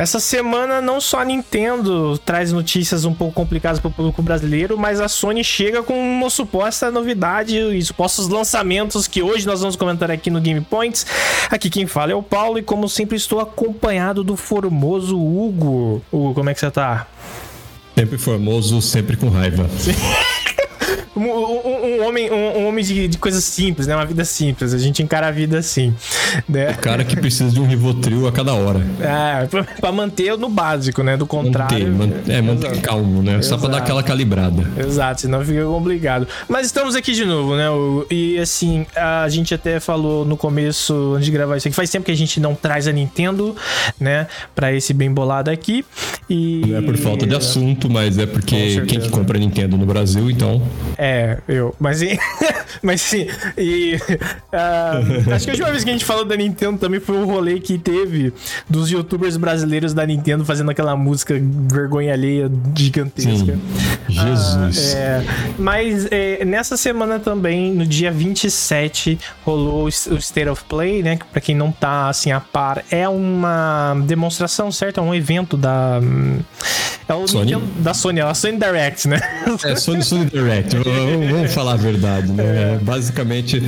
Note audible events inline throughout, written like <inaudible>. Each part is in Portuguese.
Essa semana não só a Nintendo traz notícias um pouco complicadas para o público brasileiro, mas a Sony chega com uma suposta novidade e supostos lançamentos que hoje nós vamos comentar aqui no Game Points. Aqui quem fala é o Paulo e como sempre estou acompanhado do formoso Hugo. Hugo, como é que você tá? Sempre formoso, sempre com raiva. <laughs> Um, um, um, homem, um, um homem de, de, coisas simples, né? Uma vida simples. A gente encara a vida assim. Né? O cara que precisa de um Rivotril a cada hora. É, pra, pra manter no básico, né? Do contrário. Manter, é, manter Exato. calmo, né? Exato. Só pra dar aquela calibrada. Exato, senão fica complicado. Mas estamos aqui de novo, né? E assim, a gente até falou no começo, antes de gravar isso aqui, faz tempo que a gente não traz a Nintendo, né? Pra esse bem bolado aqui. E... Não é por falta de assunto, mas é porque quem que compra Nintendo no Brasil, então. É, eu. Mas, <laughs> mas sim. E. Uh, <laughs> acho que a última vez que a gente falou da Nintendo também foi o rolê que teve dos youtubers brasileiros da Nintendo fazendo aquela música vergonha alheia gigantesca. Sim. Jesus. Uh, é, mas é, nessa semana também, no dia 27, rolou o State of Play, né? Que pra quem não tá assim a par, é uma demonstração, certo? É um evento da. É o Sony? Nintendo, da Sony, é a Sony Direct, né? É, Sony Sony Direct. <laughs> Vamos falar a verdade, né? É. Basicamente,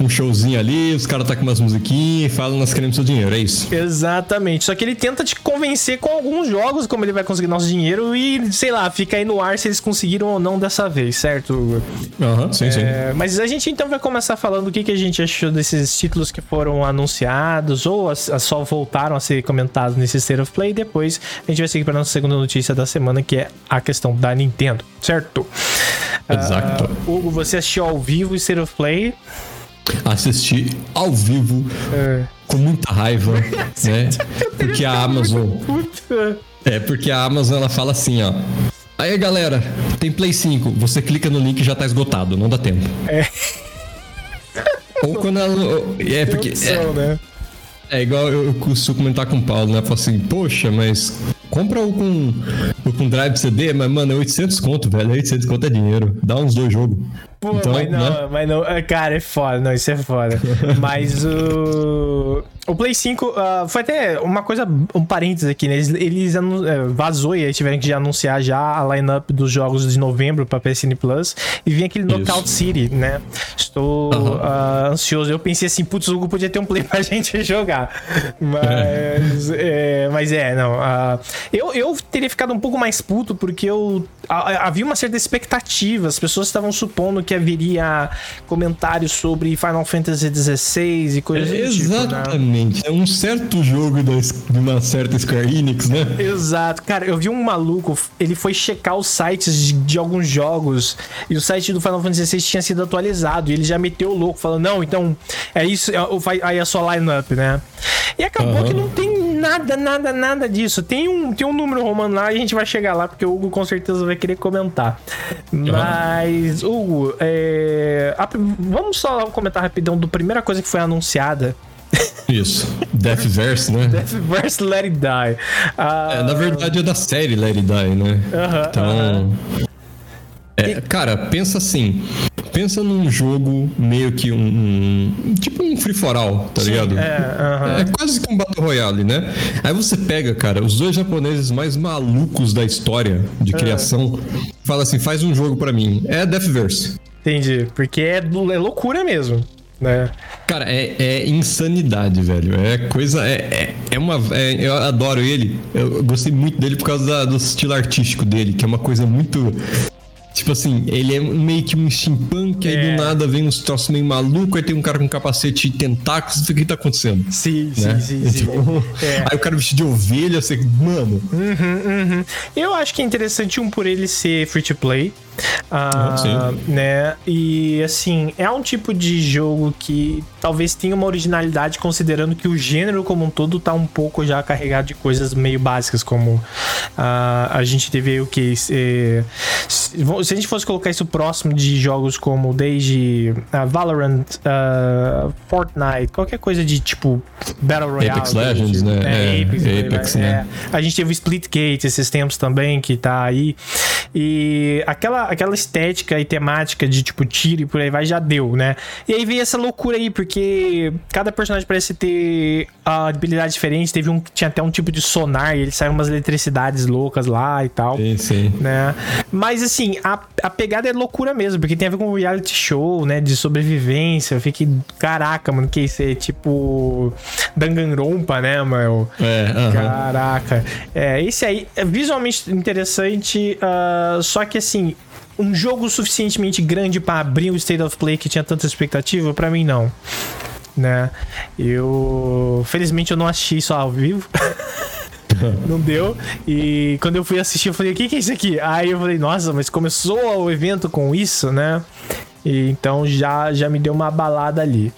um showzinho ali, os caras tá com umas musiquinhas e falam, nós queremos seu dinheiro, é isso. Exatamente. Só que ele tenta te convencer com alguns jogos como ele vai conseguir nosso dinheiro e, sei lá, fica aí no ar se eles conseguiram ou não dessa vez, certo? Aham, uhum, sim, é, sim. Mas a gente então vai começar falando o que, que a gente achou desses títulos que foram anunciados ou só voltaram a ser comentados nesse State of Play. Depois a gente vai seguir para nossa segunda notícia da semana, que é a questão da Nintendo, certo? Exato. Uh, Hugo, você assistiu ao vivo o State of Play? Assisti ao vivo é. com muita raiva, <laughs> né? Porque a Amazon. É, porque a Amazon ela fala assim, ó. Aí galera, tem Play 5, você clica no link e já tá esgotado, não dá tempo. É. <laughs> Ou quando ela. É, porque. É, né? é igual eu costumo comentar com o Paulo, né? Falo assim, poxa, mas compra o com, o com drive CD, mas, mano, é 800 conto, velho. 800 conto é dinheiro. Dá uns dois jogos. Pô, então, mas não, né? mas não. É, cara, é foda, não, isso é foda. <laughs> mas o. O Play 5 uh, ah, foi até uma coisa, um parênteses aqui, né? Eles, eles uh, vazou e aí tiveram que já anunciar já a lineup dos jogos de novembro pra PSN Plus e vinha aquele Knockout City, né? Estou uhum. uh, ansioso. Eu pensei assim, putz, o Hugo podia ter um play <laughs> pra gente jogar. Mas é, mas é não. eu, eu teria ficado um pouco mais puto porque eu havia uma certa expectativa, as pessoas estavam supondo que haveria comentários sobre Final Fantasy XVI e coisas é, do tipo. Né? Exatamente. É um certo jogo da, de uma certa Square Enix, né? Exato. Cara, eu vi um maluco, ele foi checar os sites de, de alguns jogos e o site do Final Fantasy XVI tinha sido atualizado e ele já meteu o louco, falando: não, então é isso, é, aí é só lineup, né? E acabou uhum. que não tem nada, nada, nada disso. Tem um, tem um número romano lá e a gente vai chegar lá porque o Hugo com certeza vai querer comentar. Mas, Hugo, é, vamos só comentar rapidão do primeira coisa que foi anunciada. Isso, Deathverse, né? Deathverse Let It Die. Uh... É, na verdade é da série Let It Die, né? Uh -huh, então. Uh -huh. É, cara, pensa assim. Pensa num jogo meio que um. um tipo um free for all, tá Sim, ligado? É, uh -huh. é quase que um Battle Royale, né? Aí você pega, cara, os dois japoneses mais malucos da história de criação. Fala assim: faz um jogo para mim. É Deathverse. Entendi. Porque é, é loucura mesmo. Né? Cara, é, é, insanidade, velho. É coisa. É, é, é uma. É, eu adoro ele. Eu gostei muito dele por causa da, do estilo artístico dele, que é uma coisa muito Tipo assim, ele é meio que um steampunk, é. aí do nada vem uns troços meio maluco, aí tem um cara com capacete e tentáculos, o que tá acontecendo? Sim, né? sim, sim, então, sim. <laughs> É. Aí o cara vestido de ovelha, você, mano. Uhum, uhum. Eu acho que é interessante um por ele ser free to play. Uh, né? E assim, é um tipo de jogo que talvez tenha uma originalidade, considerando que o gênero como um todo tá um pouco já carregado de coisas meio básicas, como uh, a gente teve o que. Se, se, a gente fosse colocar isso próximo de jogos como desde uh, Valorant, Fortnite, qualquer coisa de tipo Battle Royale. Apex Legends, né? É, é, Apex, Apex né? É. A gente teve o Splitgate esses tempos também, que tá aí. E aquela aquela estética e temática de tipo tiro e por aí vai já deu, né? E aí veio essa loucura aí, porque cada personagem parece ter a habilidade diferente. Teve um que tinha até um tipo de sonar e ele saiu umas eletricidades loucas lá e tal. Sim, sim. Né? Mas assim, a, a pegada é loucura mesmo, porque tem a ver com reality show, né? De sobrevivência. Eu fiquei, caraca, mano, que isso é tipo Danganronpa, né, mano? É, uh -huh. Caraca. É, esse aí é visualmente interessante, uh, só que assim, um jogo suficientemente grande para abrir o State of Play que tinha tanta expectativa, para mim não. Né? Eu. Felizmente eu não assisti isso ao vivo. <laughs> não deu. E quando eu fui assistir, eu falei: o que, que é isso aqui? Aí eu falei: nossa, mas começou o evento com isso, né? E, então já, já me deu uma balada ali.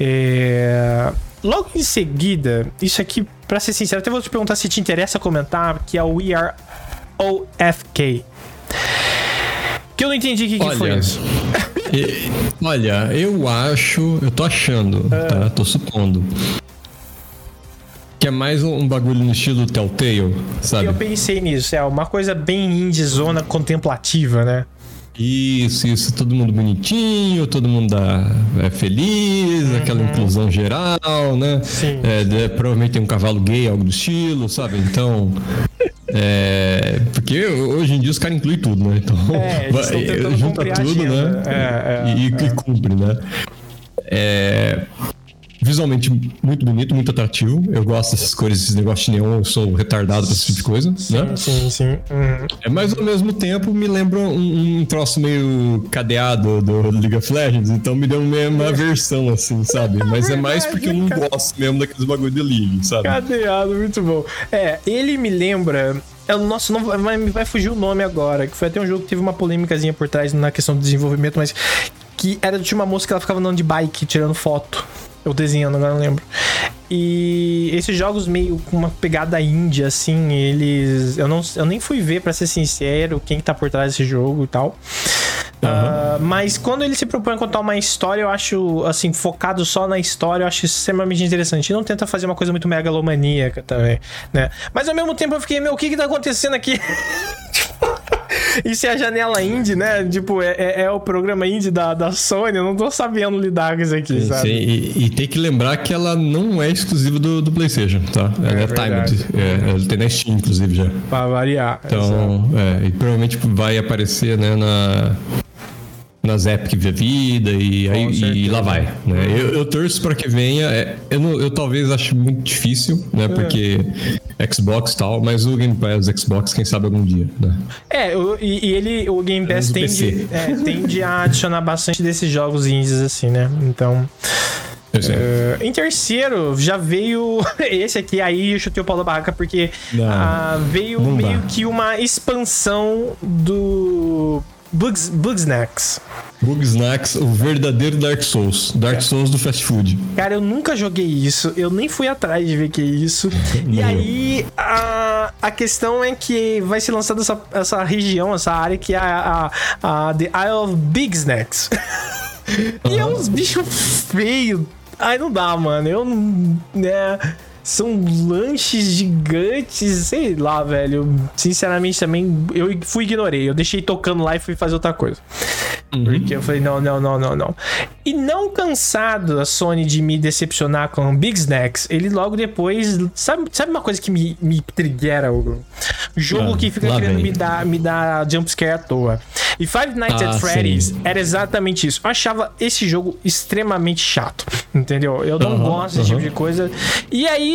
É... Logo em seguida, isso aqui, para ser sincero, até vou te perguntar se te interessa comentar, que é o We Are OFK. Que eu não entendi o que, que foi isso. olha, eu acho, eu tô achando, é. tá? Tô supondo. Que é mais um, bagulho no estilo Telltale, sabe? Eu pensei nisso, é uma coisa bem indie, zona contemplativa, né? Isso, isso, todo mundo bonitinho, todo mundo é feliz, uhum. aquela inclusão geral, né? Sim. É, provavelmente tem um cavalo gay, algo do estilo, sabe? Então. É, porque hoje em dia os caras incluem tudo, né? Então, é, vai, junta tudo, né? É, é, e, e cumpre, né? É, visualmente muito bonito, muito atrativo. Eu gosto dessas cores, esses negócios de neon, eu sou retardado pra esse tipo de coisa, sim, né? Sim, sim. Uhum. É, mas ao mesmo tempo me lembra um, um troço meio cadeado do League of Legends, então me deu uma versão assim, sabe? <laughs> Mas é mais porque eu não gosto mesmo daqueles bagulho de League, sabe? Cadeado, muito bom. É, ele me lembra é, nossa, não vai, vai fugir o nome agora. Que foi até um jogo que teve uma polêmicazinha por trás na questão do desenvolvimento, mas que era de uma moça que ela ficava andando de bike, tirando foto. Eu desenhando, agora não lembro. E esses jogos meio com uma pegada índia, assim, eles. Eu, não, eu nem fui ver, para ser sincero, quem tá por trás desse jogo e tal. Uhum. Uh, mas quando ele se propõe a contar uma história, eu acho, assim, focado só na história, eu acho extremamente interessante. E não tenta fazer uma coisa muito megalomaníaca também, né? Mas ao mesmo tempo eu fiquei, meu, o que que tá acontecendo aqui? <laughs> <laughs> Isso é a janela indie, né? Tipo, é, é, é, o programa indie da, da Sony. Eu não tô sabendo lidar com isso aqui, sim, sabe? Sim. E, e, tem que lembrar que ela não é exclusiva do, do PlayStation, tá? Ela é, é timed. É, ela tem na Steam, inclusive, já. Pra variar. Então, é, e provavelmente vai aparecer, né, na nas Epic da vida e, aí, e lá vai. Né? Eu, eu torço para que venha. É, eu, não, eu talvez ache muito difícil, né? É. Porque Xbox e tal, mas o Game Pass Xbox, quem sabe algum dia, né? É, o, e, ele, o Game Pass tende, é, tende a adicionar bastante desses jogos indies, assim, né? Então. Uh, em terceiro, já veio <laughs> esse aqui, aí eu chutei o Paulo Barraca, porque uh, veio meio dá. que uma expansão do Bugs, Bugsnax. Bugsnax, o verdadeiro Dark Souls. Dark é. Souls do fast food. Cara, eu nunca joguei isso. Eu nem fui atrás de ver que é isso. e <laughs> aí, a, a questão é que vai ser lançada essa, essa região, essa área que é a, a, a The Isle of Bigsnacks. <laughs> e é uns bichos feios. Ai, não dá, mano. Eu não. Né são lanches gigantes, sei lá, velho. Sinceramente, também eu fui ignorei. Eu deixei tocando lá e fui fazer outra coisa. Uhum. Porque eu falei, não, não, não, não, não. E não cansado a Sony de me decepcionar com Big Snacks, ele logo depois. Sabe, sabe uma coisa que me, me triguera, Hugo? Jogo ah, que fica querendo me dar, me dar jumpscare à toa. E Five Nights ah, at Freddy's sim. era exatamente isso. Eu achava esse jogo extremamente chato. Entendeu? Eu não gosto desse tipo de coisa. E aí,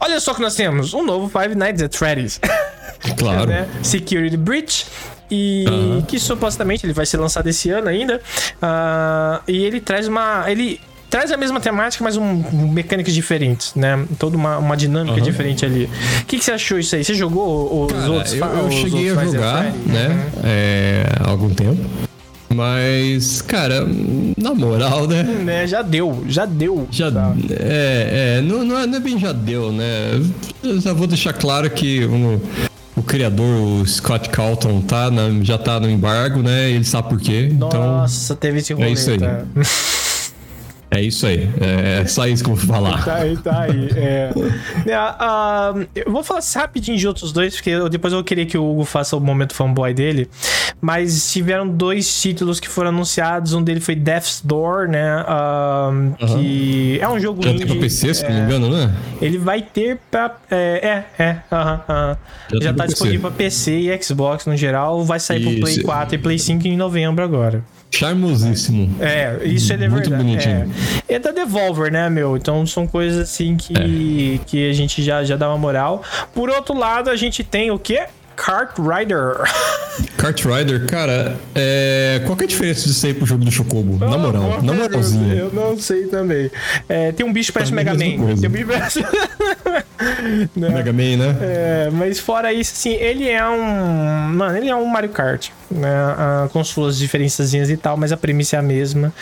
olha só que nós temos: um novo Five Nights at Freddy's. <laughs> Claro. né? Security Breach. E que supostamente ele vai ser lançado esse ano ainda. Uh, e ele traz uma. Ele traz a mesma temática, mas um, um mecânicas diferentes, né? Toda uma, uma dinâmica uhum. diferente ali. O que, que, você achou isso aí? Você jogou os Cara, outros? Eu, eu cheguei a jogar, né? Uhum. É, há algum tempo. Mas, cara, na moral, né? né já deu, já deu. Já, tá. é, é não, não, é, não é bem já deu, né? Eu já vou deixar claro que um, o criador, o Scott Calton, tá na, já tá no embargo, né? Ele sabe por quê. Nossa, então, teve esse rolê, É isso aí. Tá? <laughs> É isso aí. É só isso que eu vou falar. Tá aí, tá aí. É. Uh, <laughs> eu vou falar rapidinho de outros dois, porque eu, depois eu queria que o Hugo faça o momento fanboy dele. Mas tiveram dois títulos que foram anunciados. Um dele foi Death's Door, né? Uh, Que é um jogo Já indie. tem pra PC, se é, não me é. engano, né? Ele vai ter pra. É, é. é. Já, Já tá disponível pra PC e Xbox no geral. Vai sair isso. pro Play 4 e Play 5 em novembro agora. Charmosíssimo. É, isso é Muito verdade. bonitinho. É. é da Devolver, né, meu? Então são coisas assim que, é. que a gente já, já dá uma moral. Por outro lado, a gente tem o quê? Kart Rider. <laughs> Kart Rider, cara, é... qual é a diferença disso aí pro jogo do Chocobo? na moral, na moralzinha. Eu não sei também. É, tem um bicho que parece Mega Man. Tem um bicho parece... <laughs> <laughs> né? Mega Man, né? É, mas fora isso, assim, ele é um. Mano, ele é um Mario Kart, né? Ah, com suas diferençazinhas e tal, mas a premissa é a mesma.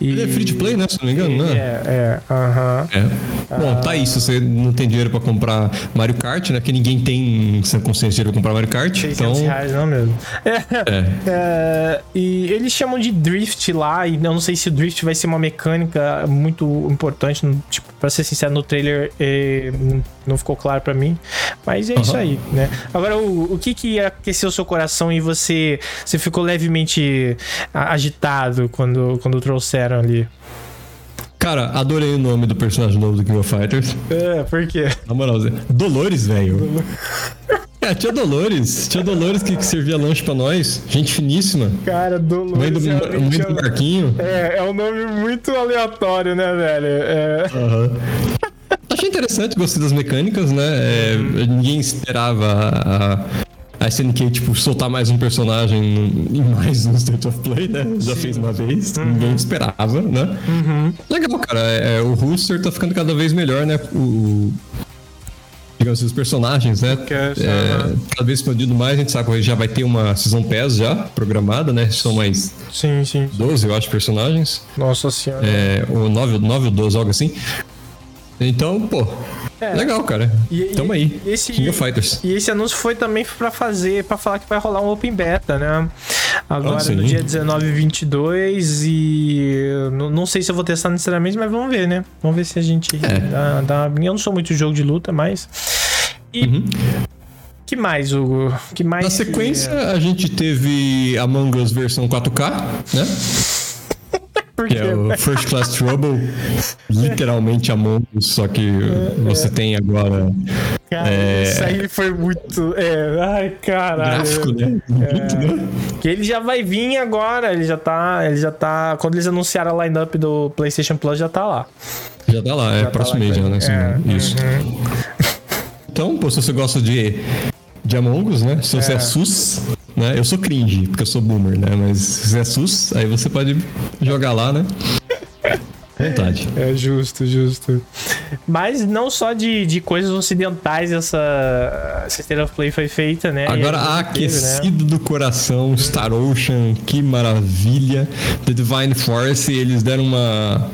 E... Ele é free to play, né? Se não me engano, né? É, é. Aham. Uh -huh. é. Bom, tá. Se você não tem dinheiro pra comprar Mario Kart, né? Que ninguém tem sem consciência de comprar Mario Kart. 600 então... reais, não mesmo. É. <laughs> é. é. E eles chamam de Drift lá, e eu não sei se o Drift vai ser uma mecânica muito importante. Tipo, pra ser sincero, no trailer eh, não ficou claro para mim. Mas é uhum. isso aí, né? Agora, o, o que que aqueceu seu coração e você, você ficou levemente agitado quando, quando trouxeram ali? Cara, adorei o nome do personagem novo do King of Fighters. É, por quê? Na moral, Dolores, velho. É, tia Dolores. Tia Dolores que, que, servia lanche pra nós. Gente finíssima. Cara, Dolores. Mãe do, é mãe do Marquinho. É, é um nome muito aleatório, né, velho? É. Uhum. Achei interessante, gostei das mecânicas, né? É, ninguém esperava a, a SNK, tipo, soltar mais um personagem em mais um State of Play, né? Já fez uma vez, uhum. ninguém esperava, né? Uhum. Legal, cara. É, o Rooster tá ficando cada vez melhor, né? O, digamos assim, os personagens, né? É, cada vez expandido mais, a gente sabe que já vai ter uma Season Pass já programada, né? São mais sim, sim. 12, eu acho, personagens. Nossa senhora. É, ou 9, 9 ou 12, algo assim. Então, pô, é. legal, cara. E, Tamo aí. Esse, King of Fighters. E esse anúncio foi também para fazer, para falar que vai rolar um Open Beta, né? Agora ah, no dia 19 e 22 e não, não sei se eu vou testar necessariamente, mas vamos ver, né? Vamos ver se a gente é. dá, dá... Eu não sou muito jogo de luta, mas e uhum. Que mais, Hugo? Que mais? Na sequência, a gente teve Among Us versão 4K, né? Que é o First Class Trouble, <laughs> literalmente Among Us, só que é, você é. tem agora. Cara, é... isso aí foi muito. É... Ai, caralho. Gráfico, né? Né? Que ele já vai vir agora, ele já tá. Ele já tá. Quando eles anunciaram a lineup do PlayStation Plus, já tá lá. Já tá lá, é já tá próximo mês, né? É, isso. Uhum. Então, pô, se você gosta de, de Among Us, né? Se você é, é SUS, né? Eu sou cringe, porque eu sou boomer, né? Mas se é SUS, aí você pode jogar lá, né? <laughs> Vontade. É justo, justo. Mas não só de, de coisas ocidentais essa State of Play foi feita, né? Agora, é aquecido né? do coração, Star Ocean, que maravilha. The Divine Force, eles deram uma.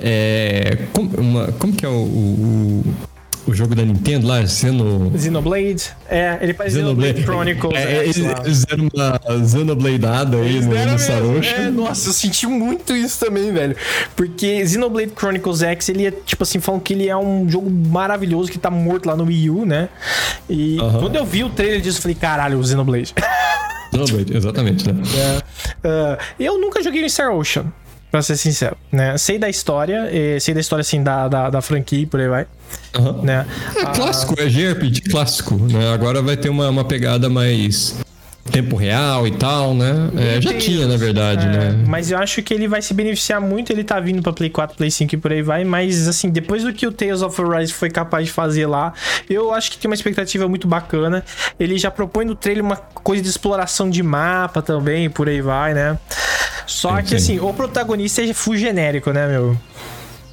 É, como, uma, como que é o, o, o jogo da Nintendo lá, Xeno... Xenoblade. É, ele faz Xenoblade, Xenoblade Chronicles. É, é, eles fizeram uma Xenobladeada aí no, no Sarosha. É, nossa, eu senti muito isso também, velho. Porque Xenoblade Chronicles X, ele é, tipo assim, falam que ele é um jogo maravilhoso que tá morto lá no Wii U, né? E quando eu vi o trailer disso, eu falei, caralho, o Xenoblade. Xenoblade, exatamente, né? <laughs> É. Uh, eu nunca joguei no Star Ocean. Pra ser sincero, né? Sei da história, sei da história assim da, da, da franquia e por aí vai. Uhum. Né? É clássico, ah, é JRPG clássico, né? Agora vai ter uma, uma pegada mais tempo real e tal, né? É, já tinha, na verdade, é, né? Mas eu acho que ele vai se beneficiar muito, ele tá vindo pra Play 4, Play 5 e por aí vai, mas assim, depois do que o Tales of Arise foi capaz de fazer lá, eu acho que tem uma expectativa muito bacana. Ele já propõe no trailer uma coisa de exploração de mapa também, por aí vai, né? Só que assim, o protagonista é full genérico, né, meu?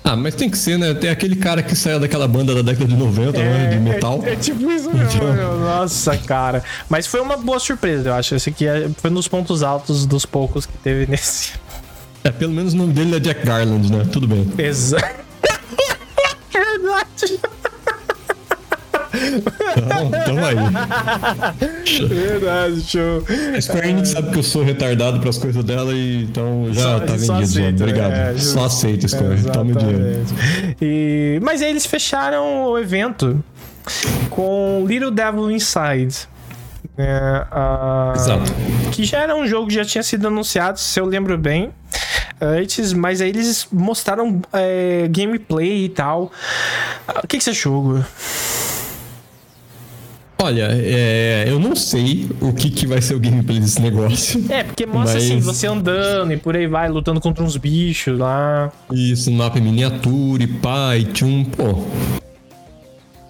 Ah, mas tem que ser, né? Tem aquele cara que saiu daquela banda da década de 90, é, né? De metal. É, é tipo isso mesmo, então... Nossa, cara. Mas foi uma boa surpresa, eu acho. Esse aqui é, foi nos pontos altos dos poucos que teve <laughs> nesse. É, pelo menos o nome dele é Jack Garland, né? Tudo bem. Exato. <laughs> Verdade. Então, tamo aí. Verdade, show. A Square Enix sabe que eu sou retardado pras coisas dela e então já Só- tá vendido. aceita, Obrigado. é, Só aceita, Square. Toma o dinheiro. E... Mas aí eles fecharam o evento com Little Devil Inside. né? Ah, Exato. Que já era um jogo que já tinha sido anunciado, se eu lembro bem. Antes, mas aí eles mostraram é, gameplay e tal. Ah, O que, que você achou, Hugo? Olha, é, eu não sei o que, que vai ser o gameplay desse negócio. É, porque mostra Mas- assim, você andando e por aí vai, lutando contra uns bichos lá. Isso, mapa em miniatura e pá, e tchum, pô.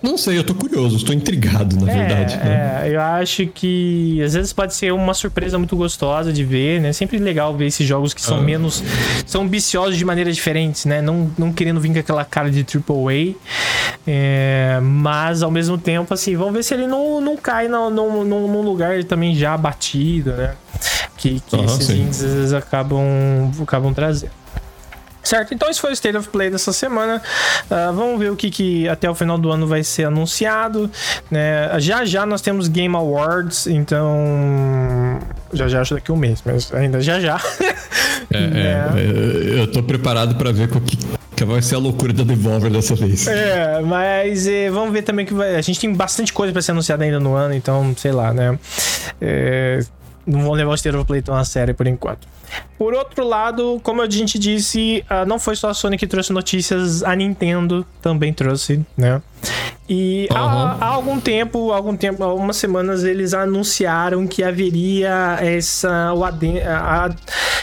Não sei, eu tô curioso, estou intrigado, na verdade. né? É, eu acho que às vezes pode ser uma surpresa muito gostosa de ver, né? Sempre legal ver esses jogos que são Ah. menos. são ambiciosos de maneiras diferentes, né? Não, não querendo vir com aquela cara de AAA. É, mas ao mesmo tempo, assim, vamos ver se ele não, não cai no, no, no- num lugar também já batido, né? Que, que Aham, esses sim. índices às vezes acabam, acabam trazendo. Certo, então esse foi o State of Play dessa semana. Ah, vamos ver o que, que até o final do ano vai ser anunciado. Né? Já já nós temos Game Awards, então. Já já acho daqui um mês, mas ainda já já. É, <laughs> né? é, é, eu tô preparado pra ver o que, que vai ser a loucura da Devolver dessa vez. É, mas eh, vamos ver também que vai. A gente tem bastante coisa pra ser anunciada ainda no ano, então sei lá, né? É, não vão levar o State of Play tão a sério por enquanto. Por outro lado, como a gente disse, ah, não foi só a Sony que trouxe notícias, a Nintendo também trouxe, né? E há, Aham. há algum tempo, algum tempo, há algumas semanas, eles anunciaram que haveria essa. O aden- a- a-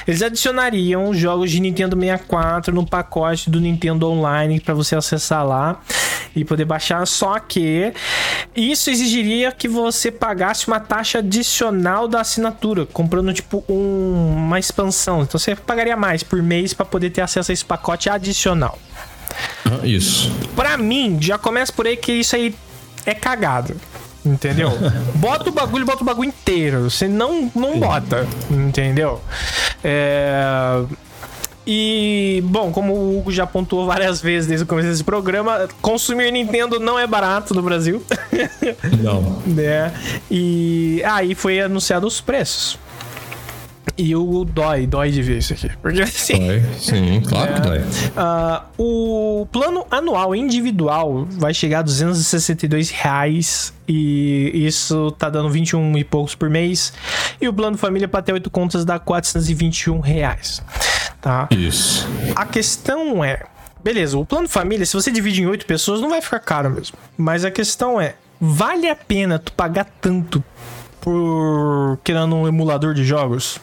eles adicionariam os jogos de Nintendo 64 no pacote do Nintendo Online para você acessar lá e poder baixar. Só que isso exigiria que você pagasse uma taxa adicional da assinatura, comprando tipo um- uma expansão. Então você pagaria mais por mês para poder ter acesso a esse pacote adicional. Ah, Isso. Pra mim, já começa por aí que isso aí é cagado. Entendeu? <laughs> bota o bagulho, bota o bagulho inteiro. Você não, não bota. Entendeu? É. E, bom, como o Hugo já pontuou várias vezes desde o começo desse programa, consumir Nintendo não é barato no Brasil. Não. <laughs> né? E aí foi anunciado os preços. E o dói, dói de ver isso aqui. Porque <laughs> assim. Dói. Sim, claro que dói. Ah, o plano anual individual vai chegar a 262 reais e isso tá dando 21 e poucos por mês. E o plano família para ter 8 contas dá 421 reais. Tá? Isso. A questão é, beleza, o plano família, se você divide em 8 pessoas, não vai ficar caro mesmo. Mas a questão é, vale a pena tu pagar tanto por querendo um emulador de jogos?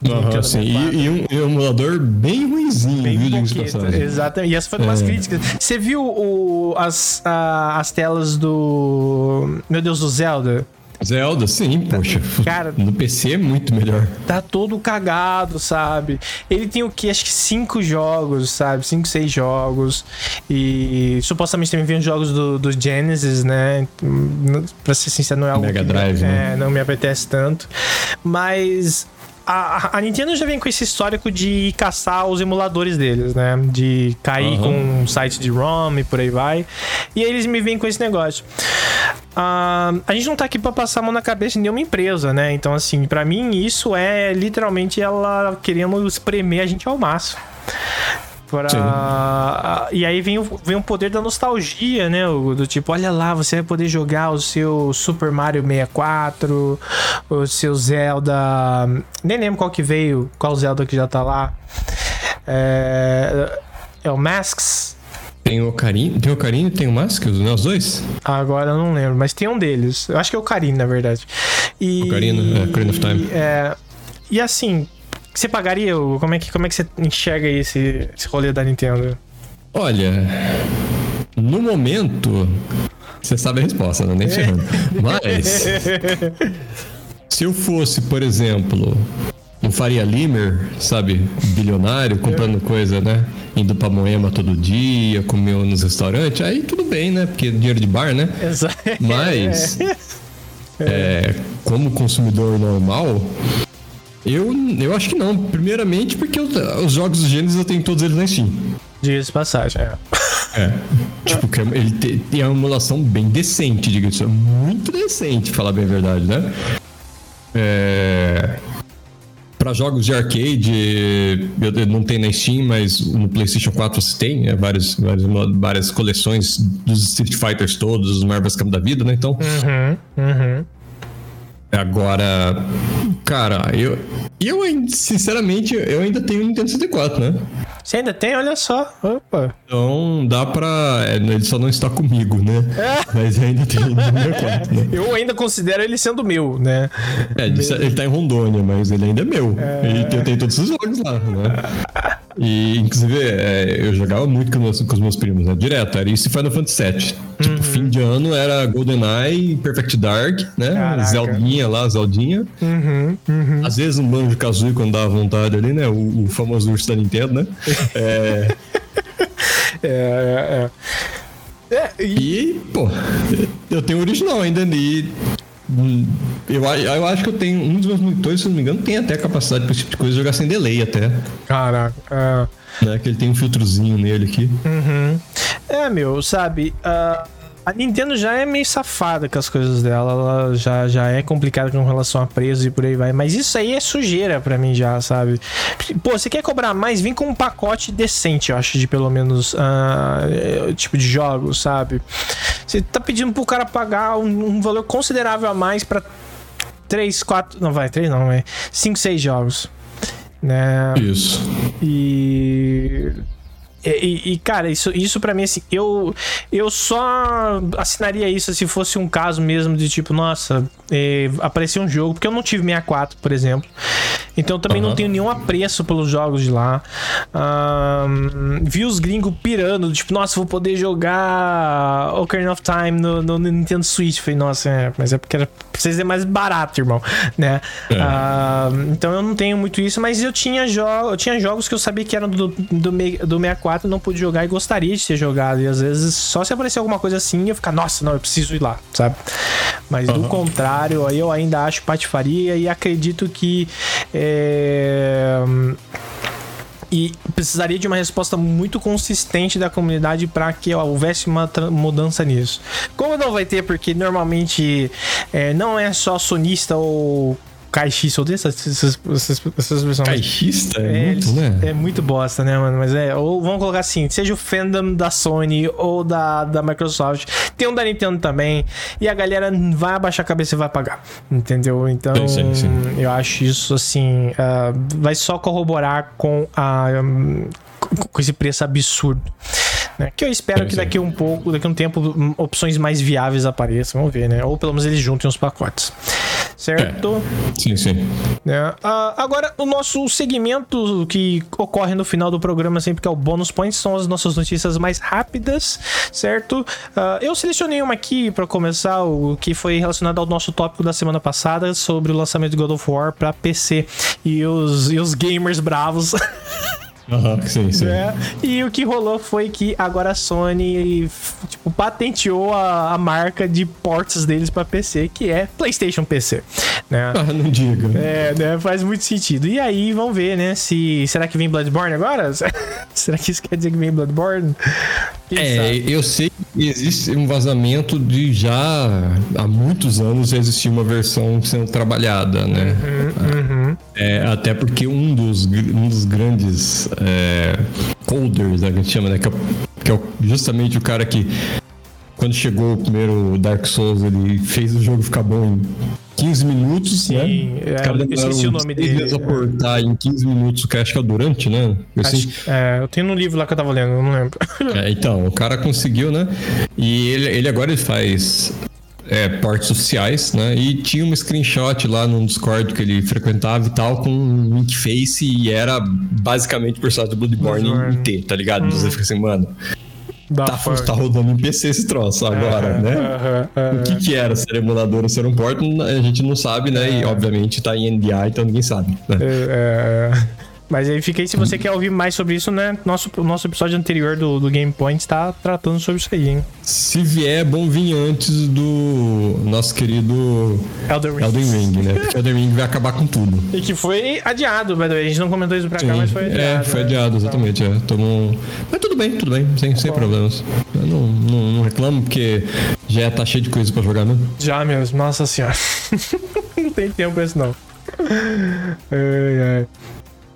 Nintendo sim. 64. E, e um, e um emulador bem ruimzinho, Bem viu, de exatamente. E essa foi uma das É. críticas. Você viu o, as, a- as telas do. Meu Deus, do Zelda? Zelda, sim, poxa. Cara- no PC é muito melhor. Tá todo cagado, sabe? Ele tem o que? Acho que cinco jogos, sabe? Cinco, seis jogos. E supostamente também vem os jogos do, do Genesis, né? Pra ser sincero, não é algo. Mega que- Drive, é, né? não me apetece tanto. Mas. A, a Nintendo já vem com esse histórico de caçar os emuladores deles, né? De cair Aham. com um site de ROM e por aí vai. E aí eles me vêm com esse negócio. Ah, a gente não tá aqui pra passar a mão na cabeça de nenhuma empresa, né? Então, assim, pra mim isso é literalmente ela querendo espremer a gente ao máximo. Pra... E aí vem o, vem o poder da nostalgia, né? Do tipo, olha lá, você vai poder jogar o seu Super Mario 64, o seu Zelda. Nem lembro qual que veio, qual Zelda que já tá lá. É, é o Masks. Tem o Ocarina, tem o Ocarina e tem o Mask, os os dois? Agora eu não lembro, mas tem um deles. Eu acho que é o Karim, na verdade. E, Ocarina, é, Ocarina of Time. é, e assim, você pagaria? Hugo? Como é que, como é que você enxerga esse, esse rolê da Nintendo? Olha, no momento, você sabe a resposta, né? Nem ferrando. <laughs> Mas, se eu fosse, por exemplo, um Faria Limer, sabe, bilionário, comprando coisa, né? Indo pra Moema todo dia, comendo nos restaurantes, aí tudo bem, né? Porque é dinheiro de bar, né? Exato. Mas, <laughs> é, como consumidor normal, eu, eu acho que não. Primeiramente porque eu- os jogos do Gênesis eu tenho todos eles na Steam. Diga de passagem, é. É. Tipo, que ele tem uma emulação bem decente, diga-se. Muito decente, falar bem a verdade, né? É para jogos de arcade, eu não tem na Steam, mas no PlayStation 4 você tem né? várias, várias, várias coleções dos Street Fighters todos, os Marvel's Camp da vida, né? Então. Uhum, uhum. Agora, cara, eu, eu sinceramente, eu ainda tenho Nintendo 64, né? Você ainda tem? Olha só. Opa. Então dá pra. É, ele só não está comigo, né? É. Mas ainda tem no meu quarto, né? Eu ainda considero ele sendo meu, né? É, ele, ele tá em Rondônia, mas ele ainda é meu. É... E eu tenho todos os jogos lá, né? E, inclusive, é, eu jogava muito com, meus, com os meus primos, né? Direto, era isso e Final Fantasy VII. Tipo, uhum. Fim de ano era GoldenEye, Perfect Dark, né? Caraca. Zeldinha lá, Zeldinha. Uhum, uhum. Às vezes um Banjo Kazooie quando dava vontade ali, né? O, o famoso urso da Nintendo, né? <laughs> É... é, é, é. e... e, pô, eu tenho o original ainda ali. Eu, eu acho que eu tenho. Um dos meus monitores, se não me engano, tem até capacidade para esse tipo de coisa jogar sem delay até. Caraca. É... Né, que ele tem um filtrozinho nele aqui. Uhum. É, meu, sabe? Uh a Nintendo já é meio safada com as coisas dela, ela já, já é complicada com relação a preços e por aí vai. Mas isso aí é sujeira para mim já, sabe? Pô, você quer cobrar mais? Vem com um pacote decente, eu acho, de pelo menos uh, tipo de jogos, sabe? Você tá pedindo pro cara pagar um, um valor considerável a mais para 3, 4. Não vai, 3 não, é 5, 6 jogos. Né? Isso. E e, e, cara, isso, isso para mim, assim, eu, eu só assinaria isso se fosse um caso mesmo de tipo, nossa, é, apareceu um jogo, porque eu não tive 64, por exemplo. Então eu também uhum. não tenho nenhum apreço pelos jogos de lá. Um, vi os gringos pirando, tipo, nossa, vou poder jogar Ocarina of Time no, no Nintendo Switch. Falei, nossa, é, mas é porque era vocês é mais barato, irmão, né? É. Então eu não tenho muito isso, mas eu tinha, jo eu tinha jogos que eu sabia que eram do, do, do 64, não pude jogar e gostaria de ser jogado. E às vezes, só se aparecer alguma coisa assim, eu ficar, nossa, não, eu preciso ir lá, sabe? Mas uhum. do contrário, eu ainda acho patifaria e acredito que. É e precisaria de uma resposta muito consistente da comunidade para que houvesse uma mudança nisso. Como não vai ter, porque normalmente é, não é só sonista ou caixista, odeio essas, essas, essas, essas versões. Caixista? É, é, muito, né? É muito bosta, né, mano? Mas é, ou vamos colocar assim, seja o fandom da Sony ou da, da Microsoft, tem um da Nintendo também, e a galera vai abaixar a cabeça e vai pagar, entendeu? Então, sim, sim. eu acho isso, assim, uh, vai só corroborar com a... Um, com esse preço absurdo. Né? Que eu espero que daqui um pouco, daqui um tempo, opções mais viáveis apareçam. Vamos ver, né? Ou pelo menos eles juntem os pacotes certo? É. Sim, sim. É. Uh, agora, o nosso segmento que ocorre no final do programa, sempre que é o Bônus Points, são as nossas notícias mais rápidas, certo? Uh, eu selecionei uma aqui para começar, o que foi relacionado ao nosso tópico da semana passada sobre o lançamento de God of War para PC e os, e os gamers bravos. <laughs> Uhum, sim, sim. Né? E o que rolou foi que agora a Sony tipo, patenteou a, a marca de ports deles para PC, que é PlayStation PC. Né? Ah, não diga. É, né? Faz muito sentido. E aí, vamos ver, né? Se. Será que vem Bloodborne agora? <laughs> será que isso quer dizer que vem Bloodborne? Quem é, sabe? eu sei que existe um vazamento de já há muitos anos existir uma versão sendo trabalhada, né? Uhum. É, até porque um dos, um dos grandes é, coders, né, que a gente chama, né? Que é, que é justamente o cara que, quando chegou o primeiro Dark Souls, ele fez o jogo ficar bom em 15 minutos, Sim, né? É, eu esqueci o nome dele. a portar em 15 minutos, que acho que é o Durante, né? Assim. Acho, é, eu tenho no livro lá que eu tava lendo, eu não lembro. É, então, o cara conseguiu, né? E ele, ele agora ele faz é, portes oficiais, né? E tinha um screenshot lá no Discord que ele frequentava e tal, com um link face e era basicamente o personagem do Bloodborne em T, tá ligado? Hum. Você fica assim, mano. Tá, tá, rodando em PC esse troço agora, -huh, né? -huh, uh -huh. O que que era ser emulador ou ser um port, a gente não sabe, né? E obviamente tá em NDA, então ninguém sabe. Né? É, é, é. Mas aí fica aí, se você quer ouvir mais sobre isso, né? Nosso, nosso episódio anterior do, do Game Point está tratando sobre isso aí, hein? Se vier, é bom vir antes do nosso querido Elden Ring, Elden Ring né? Porque Elden Ring vai acabar com tudo. E que foi adiado, by the way. A gente não comentou isso pra cá, mas foi adiado. É, foi adiado, né? exatamente. É. Tomou... Mas tudo bem, tudo bem, sem, sem problemas. Eu não, não, não reclamo, porque já tá cheio de coisa pra jogar, né? Já mesmo, nossa senhora. <laughs> não tem tempo pra isso, não. Ai, ai.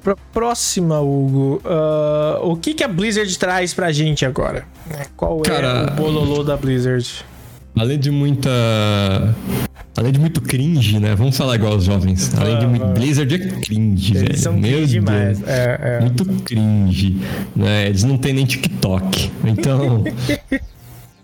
Pra próxima, Hugo. Uh, o que, que a Blizzard traz pra gente agora? Qual Cara, é o bololô da Blizzard? Além de muita. Além de muito cringe, né? Vamos falar igual os jovens. Além de muito. Blizzard é cringe, Eles velho. São Meu cringe Deus. demais. É, é. Muito cringe. Né? Eles não têm nem TikTok. Então. <laughs>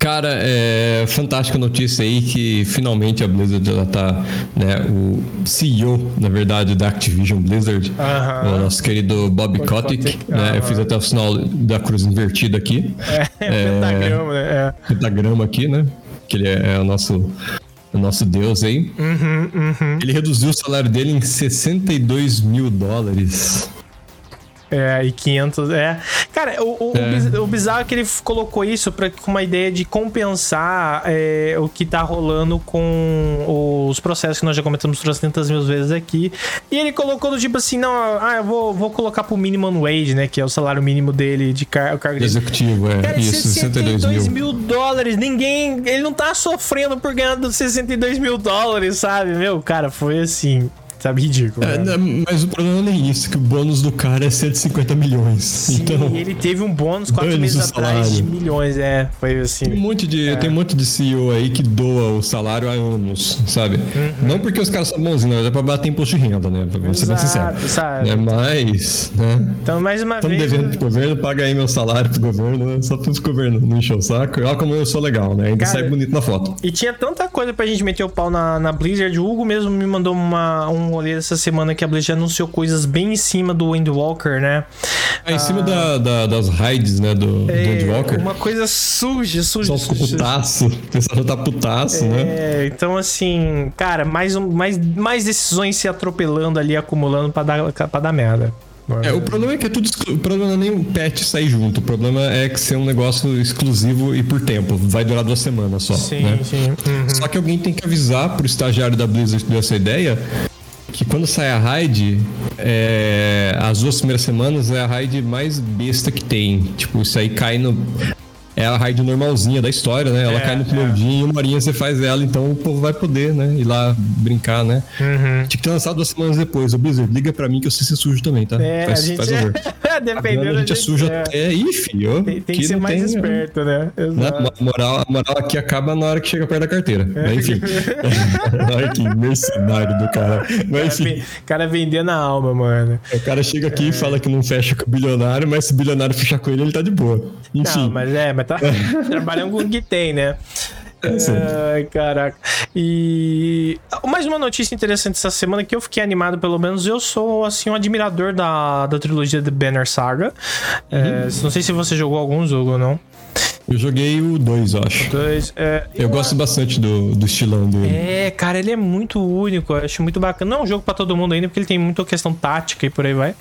Cara, é fantástica notícia aí que finalmente a Blizzard ela tá, né, o CEO, na verdade, da Activision Blizzard, uh -huh. o nosso querido Bob Kotick, uh -huh. né? Eu fiz até o sinal da cruz invertida aqui. É, é, <laughs> é pentagrama, né? É. Pentagrama aqui, né? Que ele é, é o nosso o nosso Deus aí. Uhum, uhum. Ele reduziu o salário dele em 62 mil dólares. É, e 500, é. Cara, o, o, é. o bizarro é que ele colocou isso pra, com uma ideia de compensar é, o que tá rolando com os processos que nós já comentamos 300 mil vezes aqui. E ele colocou do tipo assim, não, ah, eu vou, vou colocar pro minimum wage, né, que é o salário mínimo dele de car o cargo Executivo, é. Cara, isso, 62 mil. mil dólares, ninguém, ele não tá sofrendo por ganhar 62 mil dólares, sabe? Meu, cara, foi assim Sabe, ridículo. É, né? mas o problema não é isso, que o bônus do cara é 150 milhões. Sim, então, ele teve um bônus quatro meses atrás de milhões, é. Foi assim. Tem um monte de, é. tem um monte de CEO aí que doa o salário há anos, sabe? Uhum. Não porque os caras são bons, não, é pra bater imposto de renda, né? Pra ser bem sincero. Sabe? É, mas, né? Então, mais uma Tamo vez. devendo pro governo, paga aí meu salário pro governo, né? Só pro governo não encher o saco. Olha como eu sou legal, né? Ainda cara, sai bonito na foto. E tinha tanta coisa pra gente meter o pau na, na Blizzard. O Hugo mesmo me mandou uma, um rolê essa semana que a Blizzard anunciou coisas bem em cima do Windwalker, né? É, em ah, cima da, da, das raids, né, do, é, do Windwalker. Uma coisa suja, suja. Só ficou putaço. <laughs> O pessoal tá putaço, é, né? Então, assim, cara, mais, mais, mais decisões se atropelando ali, acumulando pra dar, pra dar merda. É, o problema é que é tudo. O problema não é nem o patch sair junto. O problema é que ser um negócio exclusivo e por tempo. Vai durar duas semanas só. Sim, né? sim. Uhum. Só que alguém tem que avisar pro estagiário da Blizzard que deu essa ideia que quando sai a raid, é, as duas primeiras semanas é a raid mais besta que tem. Tipo, isso aí cai no é a raid normalzinha da história, né? Ela é, cai no cloudinho, é. uma horinha você faz ela, então o povo vai poder, né? Ir lá brincar, né? Uhum. Tinha que ter lançado duas semanas depois. O Blizzard, liga pra mim que eu sei ser sujo também, tá? É, faz, a gente faz favor. É... <laughs> Dependendo. A gente é sujo é. até. Ih, filho. Tem, tem que, ser mais tem, esperto, né? né? Exato. A moral, a moral aqui acaba na hora que chega perto da carteira. É. Mas enfim. <laughs> Olha que mercenário do cara. Mas enfim. O cara vendendo a alma, mano. O cara chega aqui é. e fala que não fecha com o bilionário, mas se o bilionário fechar com ele, ele tá de boa. Enfim. Não, mas é, mas tá. <laughs> trabalham com o que tem, né? Ai, caraca. E mais uma notícia interessante essa semana que eu fiquei animado, pelo menos. Eu sou, assim, um admirador da, da trilogia The Banner Saga. É, uhum. É, não sei se você jogou algum jogo ou não. Eu joguei o 2, eu acho. Dois, é, eu, eu gosto bastante do, do estilão dele. É, cara, ele é muito único. Eu acho muito bacana. Não é um jogo pra todo mundo ainda, porque ele tem muita questão tática e por aí vai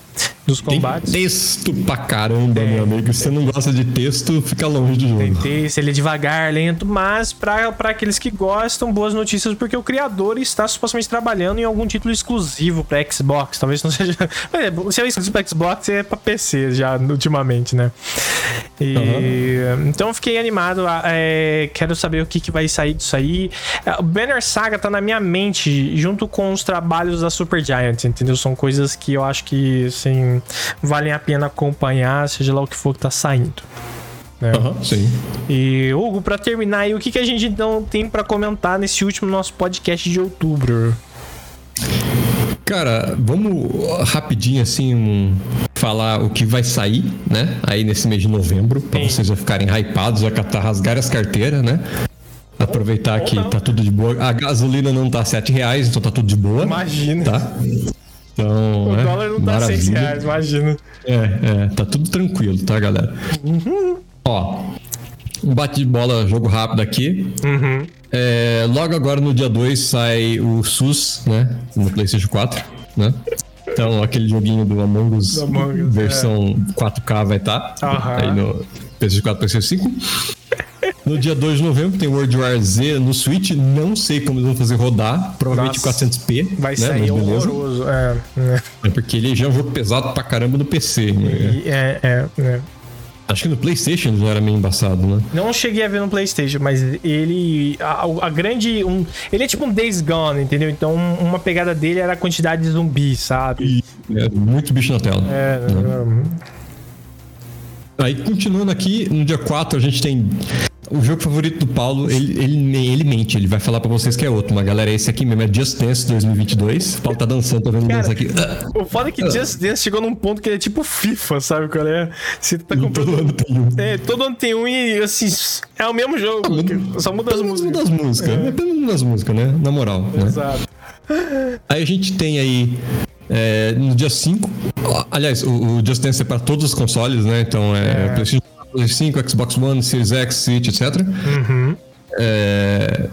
dos combates. Tem texto pra caramba, é, meu amigo. Se você não gosta de texto, fica longe do jogo. Tem texto, ele é devagar, lento, mas pra, pra aqueles que gostam, boas notícias, porque o criador está supostamente trabalhando em algum título exclusivo pra Xbox. Talvez não <laughs> seja. Se é exclusivo pra Xbox, é pra PC já, ultimamente, né? E... Uhum. Então eu fiquei animado. É... Quero saber o que, que vai sair disso aí. O Banner Saga tá na minha mente, junto com os trabalhos da Super Giant, entendeu? São coisas que eu acho que, assim valem a pena acompanhar, seja lá o que for que tá saindo. Né? Uhum, sim. E, Hugo, para terminar aí, o que, que a gente então tem para comentar nesse último nosso podcast de outubro? Cara, vamos rapidinho assim um, falar o que vai sair, né? Aí nesse mês de novembro, para vocês já ficarem hypados, já rasgar as carteiras, né? Aproveitar que tá tudo de boa. A gasolina não tá 7 reais, então tá tudo de boa. Imagina. Tá? Então, o é, dólar não tá maravilha. 6 reais, imagina. É, é, tá tudo tranquilo, tá, galera? Uhum. Ó, um bate de bola, jogo rápido aqui. Uhum. É, logo agora no dia 2 sai o SUS, né? No PlayStation 4, né? Então, aquele joguinho do Among Us, Among Us versão é. 4K vai estar. Tá, Aí no PS4, PS5. No dia 2 de novembro tem World War Z no Switch. Não sei como eles vão fazer rodar. Provavelmente Nossa, 400p. Vai né? sair horroroso. É, é. é, porque ele já é um jogo pesado pra caramba no PC. Né? É, é, é. Acho que no PlayStation já era meio embaçado, né? Não cheguei a ver no PlayStation, mas ele. A, a grande. Um, ele é tipo um Days Gone, entendeu? Então, uma pegada dele era a quantidade de zumbis, sabe? E, é, muito bicho na tela. É, né? Aí, continuando aqui, no dia 4 a gente tem o jogo favorito do Paulo, ele, ele, ele mente, ele vai falar pra vocês que é outro. Mas galera, esse aqui mesmo é Just Dance 2022. O Paulo tá dançando, tô vendo dança aqui. O foda é que Just Dance chegou num ponto que ele é tipo FIFA, sabe qual é? Você tá comprando. Todo ano tem um. É, todo ano tem um e assim, é o mesmo jogo. Ah, só muda as músicas. Muda as músicas. É. Apenas muda as músicas, né? Na moral. Né? Exato. Né? Aí a gente tem aí é, no dia 5. Aliás, o, o Just Dance é para todos os consoles, né? Então é, é. PlayStation 5, Xbox One, Series X, Switch, etc. Uhum. É...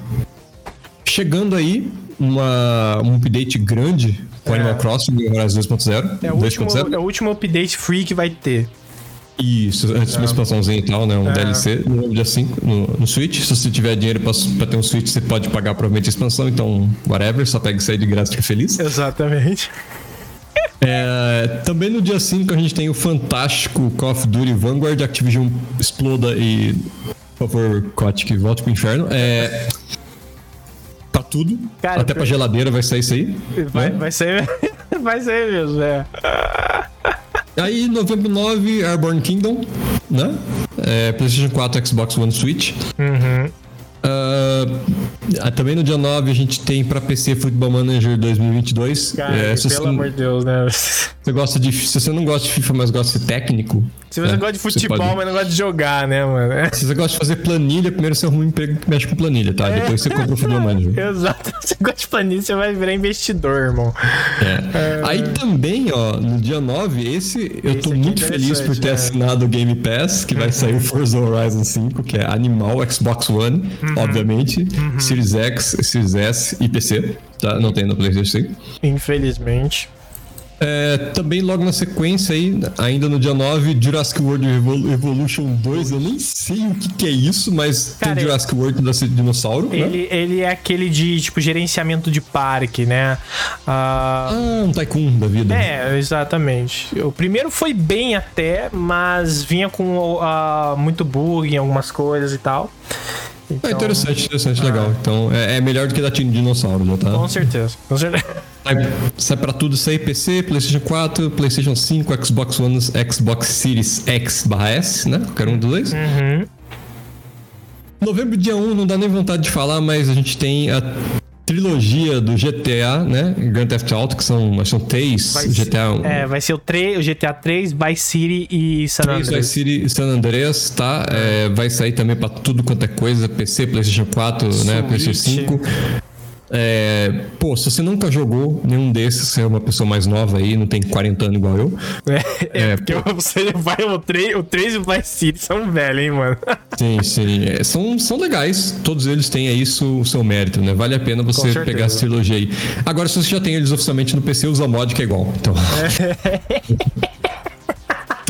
Chegando aí uma, um update grande com é. Animal Crossing Horizon 2.0. É, o último, é o último update free que vai ter. Isso, antes de uma é. expansãozinha e tal, né? Um é. DLC no dia 5 no, no Switch. Se você tiver dinheiro pra, pra, ter um Switch, você pode pagar provavelmente a expansão, então, whatever, só pega isso aí de graça e fica feliz. Exatamente. É, também no dia 5 a gente tem o fantástico Call of Duty Vanguard, Activision exploda e. Por favor, Kotick, volte pro inferno. É. Pra tudo. Cara, até pra geladeira vai sair isso aí. Vai, né? vai sair. vai sair mesmo, é. Aí, novembro 9, Airborne Kingdom, né? É, PlayStation 4, Xbox One, Switch. Uhum. Uh, também no dia 9 a gente tem para PC Football Manager 2022. Cara, é, pelo você, amor de Deus, né? Você gosta de, se você não gosta de FIFA, mas gosta de ser técnico. Se você né? gosta de futebol, pode... mas não gosta de jogar, né, mano? <laughs> Se você gosta de fazer planilha, primeiro você arruma um emprego que mexe com planilha, tá? É. Depois você compra o Football Manager. <laughs> Exato. Se você gosta de planilha, você vai virar investidor, irmão. É. é. Aí também, ó, no dia 9, esse eu esse tô muito é feliz por ter é. assinado o Game Pass, que vai sair o <laughs> Forza Horizon 5, que é animal Xbox One, uhum. obviamente, uhum. Series X, Series S e PC. Tá? Não tem no PlayStation 5. Infelizmente. É, também logo na sequência aí, ainda no dia 9, Jurassic World Evolution 2, eu nem sei o que, que é isso, mas Cara, tem Jurassic World da dinossauro. Né? Ele, né? ele é aquele de tipo gerenciamento de parque, né? Uh... Ah, um tycoon da vida. É, exatamente. O primeiro foi bem até, mas vinha com uh, muito bug em algumas coisas e tal. Então... É interessante, interessante, ah. legal. Então é, é, melhor do que da Team Dinossauro, já tá? Com certeza, com certeza. Sai, sai pra tudo isso aí, PC, PlayStation 4, PlayStation 5, Xbox One, Xbox Series X barra S, né? Qualquer um dos dois. Uhum. Novembro, dia 1, não dá nem vontade de falar, mas a gente tem a trilogia do GTA, né? Grand Theft Auto, que são, são três vai GTA. Ser, é, vai ser o, 3, o GTA 3, Vice City e San Andreas. Vice City e San Andreas, tá? É, vai sair também para tudo quanto é coisa, PC, PlayStation 4, Switch. né? PlayStation 5. É, pô, se você nunca jogou nenhum desses, você é uma pessoa mais nova aí, não tem 40 anos igual eu. É, é porque pô, você vai o 3, o 3 e o Vice City são velhos, hein, mano? Sim, sim. É, são, são legais. Todos eles têm aí o seu mérito, né? Vale a pena você pegar essa trilogia aí. Agora, se você já tem eles oficialmente no PC, usa mod que é igual. Então. <laughs>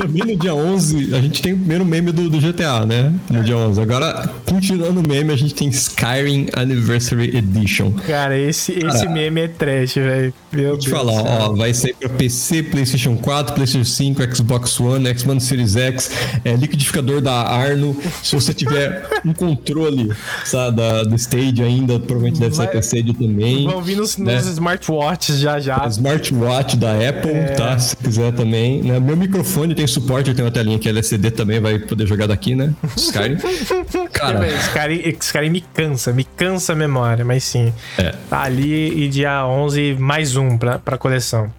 Também no dia 11, a gente tem o primeiro meme do, do GTA, né? No dia 11. Agora, continuando o meme, a gente tem Skyrim Anniversary Edition. Cara, esse, esse meme é trash, velho. Meu Vou te Deus falar, ó, vai sair pra PC, PlayStation 4, PlayStation 5, Xbox One, Xbox Series X, é, liquidificador da Arno. Se você tiver um controle sabe, da, do Stage ainda, provavelmente deve vai, pra Stage também. Vão vir nos, né? nos smartwatches já já. Smartwatch da Apple, é... tá? Se quiser também. Né? Meu microfone tem suporte, eu tenho uma telinha que é LCD também, vai poder jogar daqui, né? Skyrim. <laughs> Cara. Skyrim, Skyrim me cansa, me cansa a memória, mas sim. É. Tá ali e dia 11 mais um pra, pra coleção.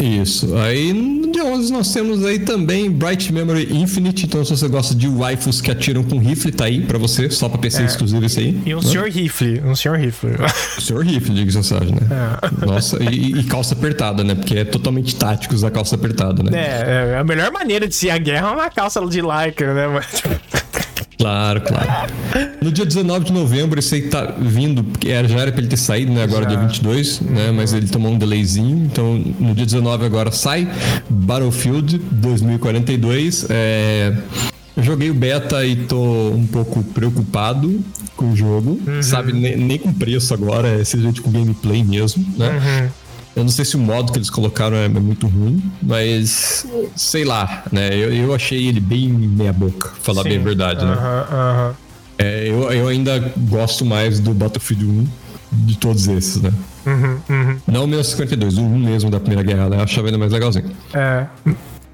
Isso. Aí no dia 11 nós temos aí também Bright Memory Infinite. Então, se você gosta de waifus que atiram com rifle, tá aí pra você, só pra PC é. exclusivo esse aí. E um né? senhor rifle. Um senhor rifle. <laughs> Senhor rifle, diga passagem, né? É. Nossa, e, e, calça apertada, né? Porque é totalmente tático usar calça apertada, né? É, é a melhor maneira de se ir à guerra é uma calça de lycra, né? <laughs> Claro, claro. No dia 19 de novembro, esse aí tá vindo, porque já era pra ele ter saído, né? Agora já. dia 22, né? Mas ele tomou um delayzinho. Então, no dia 19 agora sai Battlefield 2042. É... Eu joguei o beta e tô um pouco preocupado com o jogo, uhum. sabe? Nem, nem, com preço agora, é simplesmente com gameplay mesmo, né? Uhum. Eu não sei se o modo que eles colocaram é muito ruim, mas sei lá, né? Eu, eu achei ele bem meia boca, falar Sim. bem a verdade, né? É, eu, eu ainda gosto mais do Battlefield 1 de todos esses, né? Uhum, uhum. Não o 1952, o 1 mesmo da Primeira Guerra, né? Eu achava ainda mais legalzinho. É.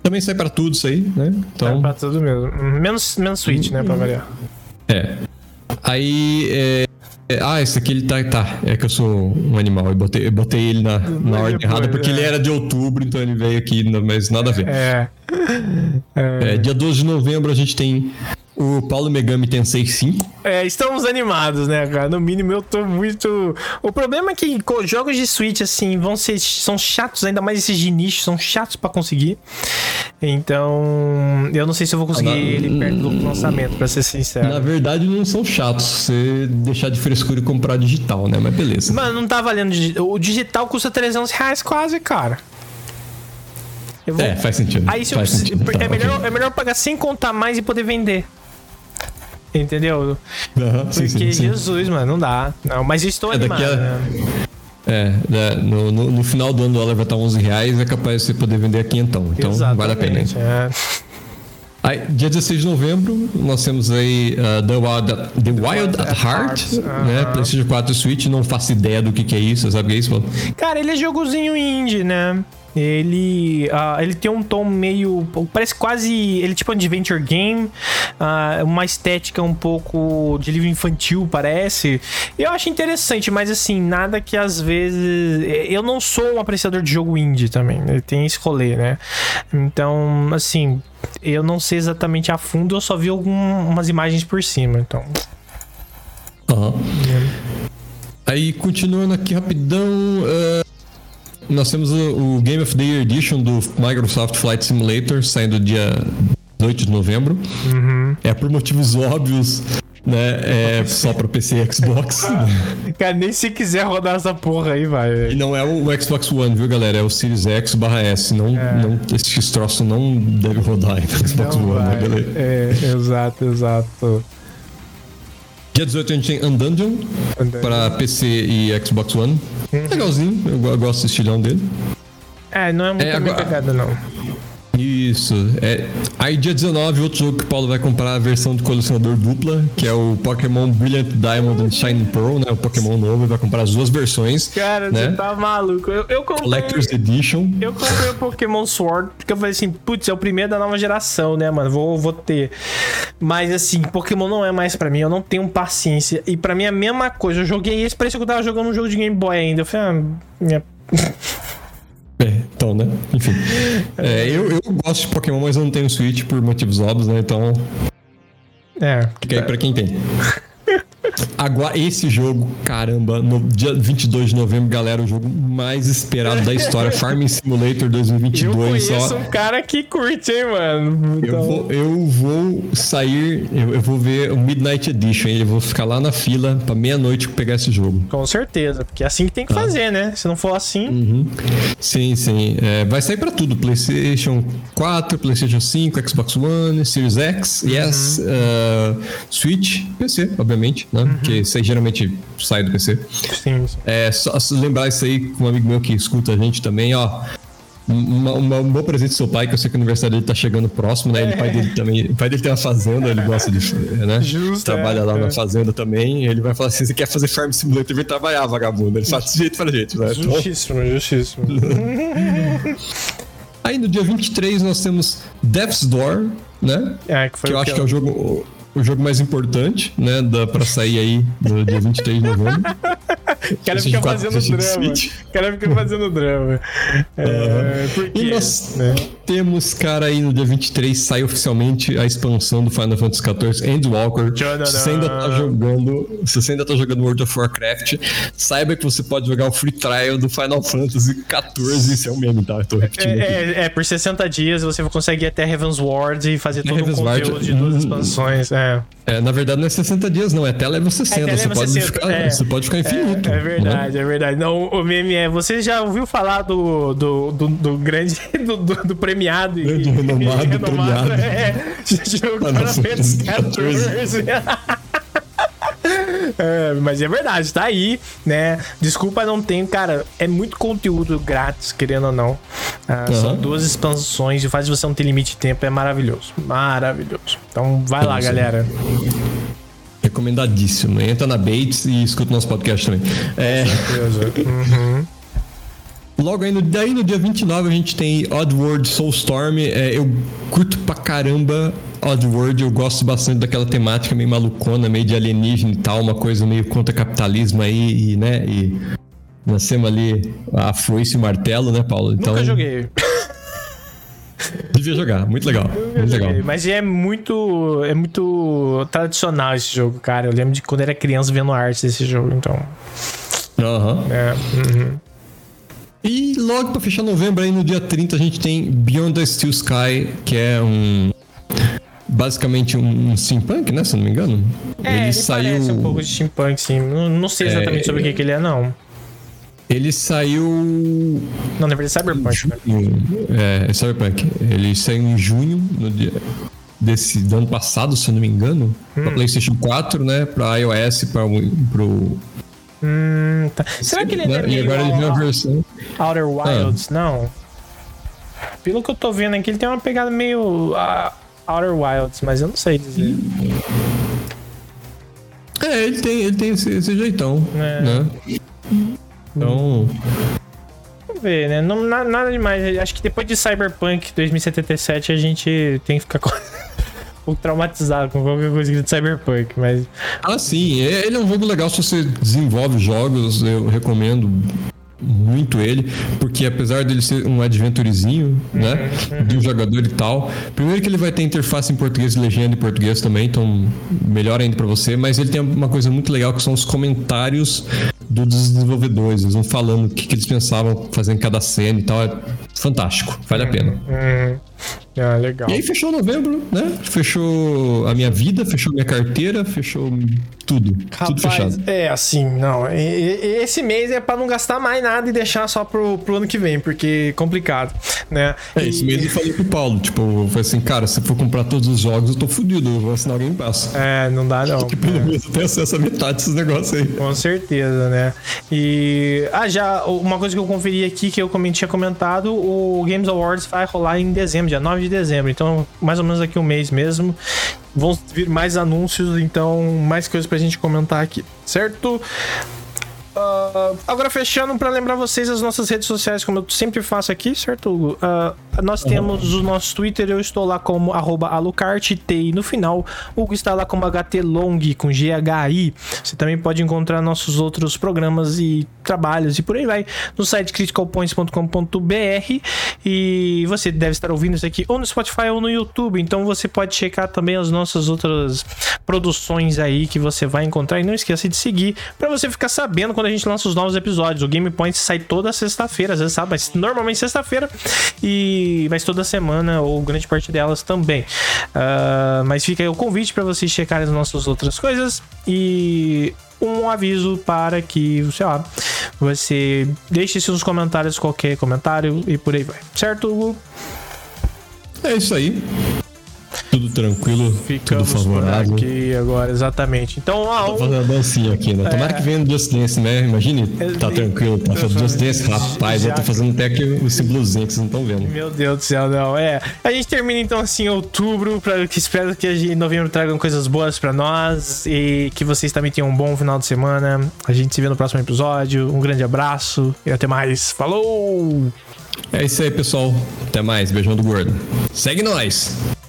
Também sai pra tudo isso aí, né? Então... É pra tudo mesmo. Menos, menos Switch, né? Pra variar. É. Aí, é, é, ah, esse aqui ele tá, tá. É que eu sou um animal. Eu botei, eu botei ele na, na ordem errada porque é. ele era de outubro, então ele veio aqui, mas nada a ver. É. é. dia 12 de novembro a gente tem o Paulo Megami Tensei 5. É, estamos animados, né, cara? No mínimo eu tô muito. O problema é que jogos de Switch, assim, vão ser. são chatos, ainda mais esses de nicho, são chatos para conseguir. Então, eu não sei se eu vou conseguir na... ele perto do lançamento, pra ser sincero. Na verdade, não são chatos você deixar de frescura e comprar digital, né? Mas beleza. Mano, não tá valendo. O digital custa 300 reais quase, cara. Vou... É, faz sentido. Aí se faz eu... sentido. é, tá, melhor, okay. é melhor pagar sem contar mais e poder vender. Entendeu? Uhum, Porque, sim, sim, sim. Jesus, mano, não dá. Não, mas estou é animado. A... Né? É, né, no, no, no, final do ano o dólar vai estar 11 reais, é capaz de você poder vender aqui então. Então Exatamente, vale a pena. É. Aí, dia 16 de novembro, nós temos aí uh, The Wild, The Wild at Heart, uh -huh. né? PlayStation 4 Switch, não faço ideia do que, que é isso, sabe o que é isso? Cara, ele é jogozinho indie, né? Ele, uh, ele tem um tom meio. Parece quase. Ele é tipo um adventure game. Uh, uma estética um pouco de livro infantil, parece. Eu acho interessante, mas assim, nada que às vezes. Eu não sou um apreciador de jogo indie também. Ele tem esse rolê, né? Então, assim. Eu não sei exatamente a fundo, eu só vi algumas imagens por cima, então. Uhum. É. Aí, continuando aqui rapidão. Uh nós temos o, o, Game of the Year Edition do Microsoft Flight Simulator, saindo dia 18 de novembro. Uhum. É por motivos óbvios, né? É só pra PC e Xbox. <laughs> Cara, nem se quiser rodar essa porra aí, vai. E não é o, Xbox One, viu, galera? É o Series X barra S. Não, é. não, esse troço não deve rodar aí no Xbox não One, né, galera? É, exato, exato. Dia 18 a gente tem Undungeon para PC e Xbox One. Uhum. Legalzinho, eu gosto do estilão dele. É, não é muito é, agora... pegada, não. Isso. É. Aí, dia 19, outro jogo que o Paulo vai comprar a versão de colecionador dupla, que é o Pokémon Brilliant Diamond and Shining Pearl, né? O Pokémon novo, ele vai comprar as duas versões. Cara, né? você tá maluco. Eu, eu comprei. Collector's Edition. Eu comprei o Pokémon Sword, porque eu falei assim, putz, é o primeiro da nova geração, né, mano? Vou, vou ter. Mas assim, Pokémon não é mais pra mim, eu não tenho paciência. E pra mim é a mesma coisa. Eu joguei esse, parecia que eu tava jogando um jogo de Game Boy ainda. Eu falei, ah, minha. <laughs> Então, né? Enfim. <laughs> É, eu, eu gosto de Pokémon, mas eu não tenho Switch por motivos óbvios, né? Então. É. Fica aí pra quem tem. <laughs> Agora, esse jogo, caramba, no dia 22 de novembro, galera, o jogo mais esperado da história, Farming Simulator 2022. Eu conheço ó. um cara que curte, hein, mano. Então... Eu, vou, eu vou sair, eu, eu, vou ver o Midnight Edition, hein? eu vou ficar lá na fila pra meia-noite pegar esse jogo. Com certeza, porque é assim que tem que ah. fazer, né? Se não for assim... Uhum. Sim, sim. É, vai sair pra tudo, PlayStation 4, PlayStation 5, Xbox One, Series X, uhum. Yes, uh, Switch, PC, obviamente, né? Uhum. Que você geralmente sai do PC. Sim, sim. É, só lembrar isso aí com um amigo meu que escuta a gente também, ó. Uma, uma, um bom presente do seu pai, que eu sei que o aniversário dele tá chegando próximo, né? É. O pai dele também. O pai dele tem uma fazenda, ele gosta de. Né? Justo. Trabalha é, lá é. na fazenda também. Ele vai falar assim: você quer fazer Farm Simulator, vem trabalhar, vagabundo. Ele faz desse jeito pra gente, né? Então justíssimo, justíssimo. <laughs> Aí no dia 23 nós temos Death's Door, né? É, que, foi que eu acho que é o jogo o jogo mais importante, né? Dá pra sair aí no dia <laughs> 23 de novembro. O cara fica fazendo drama. O cara fica fazendo drama. É, uh, porque, e nós né? Temos, cara, aí no dia 23 sai oficialmente a expansão do Final Fantasy XIV Endwalker. Se você ainda tá jogando, se você ainda tá jogando World of Warcraft, saiba que você pode jogar o free trial do Final Fantasy XIV. Isso é um meme, tá? Eu tô repetindo. É, é, é, por 60 dias você consegue ir até Heaven's Ward e fazer todo o conteúdo de duas hum, expansões. É. é. na verdade não é 60 dias, não, é até level 60. É até level você, 60 pode ficar, é. você pode ficar infinito. É, é verdade, né? é verdade. Não, o meme é. Você já ouviu falar do, do, do, do grande. <laughs> Do, do, do premiado e. Do renomado, renomado premiado. É, Final Fantasy XIV. É, mas é verdade, tá aí, né? Desculpa, não tem, cara. É muito conteúdo grátis, querendo ou não. Ah, uhum. São duas expansões e faz você não ter limite de tempo, é maravilhoso. Maravilhoso. Então vai lá, galera. Recomendadíssimo. Entra na Bates e escuta o nosso podcast também. É. Uhum. Logo aí no, daí no dia 29 a gente tem Oddworld Soulstorm. É, eu curto pra caramba Oddworld, eu gosto bastante daquela temática meio malucona, meio de alienígena e tal, uma coisa meio contra capitalismo aí, e, né? E nascemos ali a foice e o martelo, né, Paulo? Então, Nunca joguei. <laughs> Devia jogar, muito legal. Muito legal. Mas é muito. É muito tradicional esse jogo, cara. Eu lembro de quando era criança vendo arte desse jogo, então. Aham. Uhum. É, uhum. E logo pra fechar novembro, aí no dia 30, a gente tem Beyond the Steel Sky, que é um. Basicamente um, um steampunk, né? Se eu não me engano. É, ele, ele saiu. Parece um pouco de steampunk, sim. Não, não sei exatamente é, sobre o que, que ele é, não. Ele saiu. Não, na verdade é Cyberpunk. Né? É, é Cyberpunk. Ele saiu em junho no dia desse do ano passado, se eu não me engano, hum. para PlayStation 4, né, para iOS, para pro Hum, tá. Será que ele é E agora ele uma versão. Outer Wilds, ah. não. Pelo que eu tô vendo aqui, ele tem uma pegada meio uh, Outer Wilds, mas eu não sei dizer. É, ele tem, ele tem esse, esse jeitão, é. né? Então. Vamos ver, né? Não, nada demais. Acho que depois de Cyberpunk 2077 a gente tem que ficar com <laughs> pouco traumatizado com qualquer coisa de Cyberpunk, mas. Ah, sim. É, ele é um jogo legal se você desenvolve jogos, eu recomendo muito ele, porque apesar dele ser um adventurezinho, né, de um jogador e tal, primeiro que ele vai ter interface em português e legenda em português também, então melhor ainda para você, mas ele tem uma coisa muito legal que são os comentários dos desenvolvedores, eles vão falando o que, que eles pensavam fazer em cada cena e tal, é fantástico, vale a pena. Uhum. Ah, legal. E aí fechou novembro, né? Fechou a minha vida, fechou minha carteira, fechou tudo. Rapaz, tudo fechado. É, assim, não. Esse mês é para não gastar mais nada e deixar só pro, pro ano que vem, porque é complicado, né? É, esse mês eu falei pro Paulo, tipo, eu falei assim, cara, se for comprar todos os jogos, eu tô fudido, eu vou assinar Game Pass. É, não dá não. Que pelo é. menos eu tenho acesso a metade desses negócios aí. Com certeza, né? E. Ah, já, uma coisa que eu conferi aqui, que eu tinha comentado, o Games Awards vai rolar em dezembro, dia 9 de dezembro. Então, mais ou menos aqui um mês mesmo. Vão vir mais anúncios, então mais coisas pra gente comentar aqui, certo? Uh, agora fechando para lembrar vocês as nossas redes sociais, como eu sempre faço aqui, certo, Hugo? Uh, nós temos o nosso Twitter, eu estou lá como alucart, T no final. O Hugo está lá como htlong, com GHI. Você também pode encontrar nossos outros programas e trabalhos e por aí vai no site criticalpoints.com.br e você deve estar ouvindo isso aqui ou no Spotify ou no YouTube, então você pode checar também as nossas outras produções aí que você vai encontrar e não esqueça de seguir para você ficar sabendo quando a gente lança os novos episódios. O Game Point sai toda sexta-feira, às vezes sabe, mas normalmente sexta-feira e mas toda semana ou grande parte delas também. Uh, mas fica aí o convite para vocês checarem as nossas outras coisas e um aviso para que, sei lá, você deixe seus comentários qualquer comentário e por aí vai. Certo, Hugo? É isso aí. Tudo tranquilo, Ficamos tudo favorável. aqui agora, exatamente. Então, ah, Tô fazendo a dancinha aqui, né? Tomara é... que venha no Just Dance, né? Imagine, tá tranquilo, tá fazendo Just Dance, rapaz, Já... eu tô fazendo até aqui o símbolozinho que vocês não estão vendo. Meu Deus do céu, não. É, a gente termina então assim em outubro, pra, que espero que em novembro tragam coisas boas pra nós e que vocês também tenham um bom final de semana. A gente se vê no próximo episódio. Um grande abraço e até mais. Falou! É isso aí, pessoal. Até mais. Beijão do gordo. Segue nós!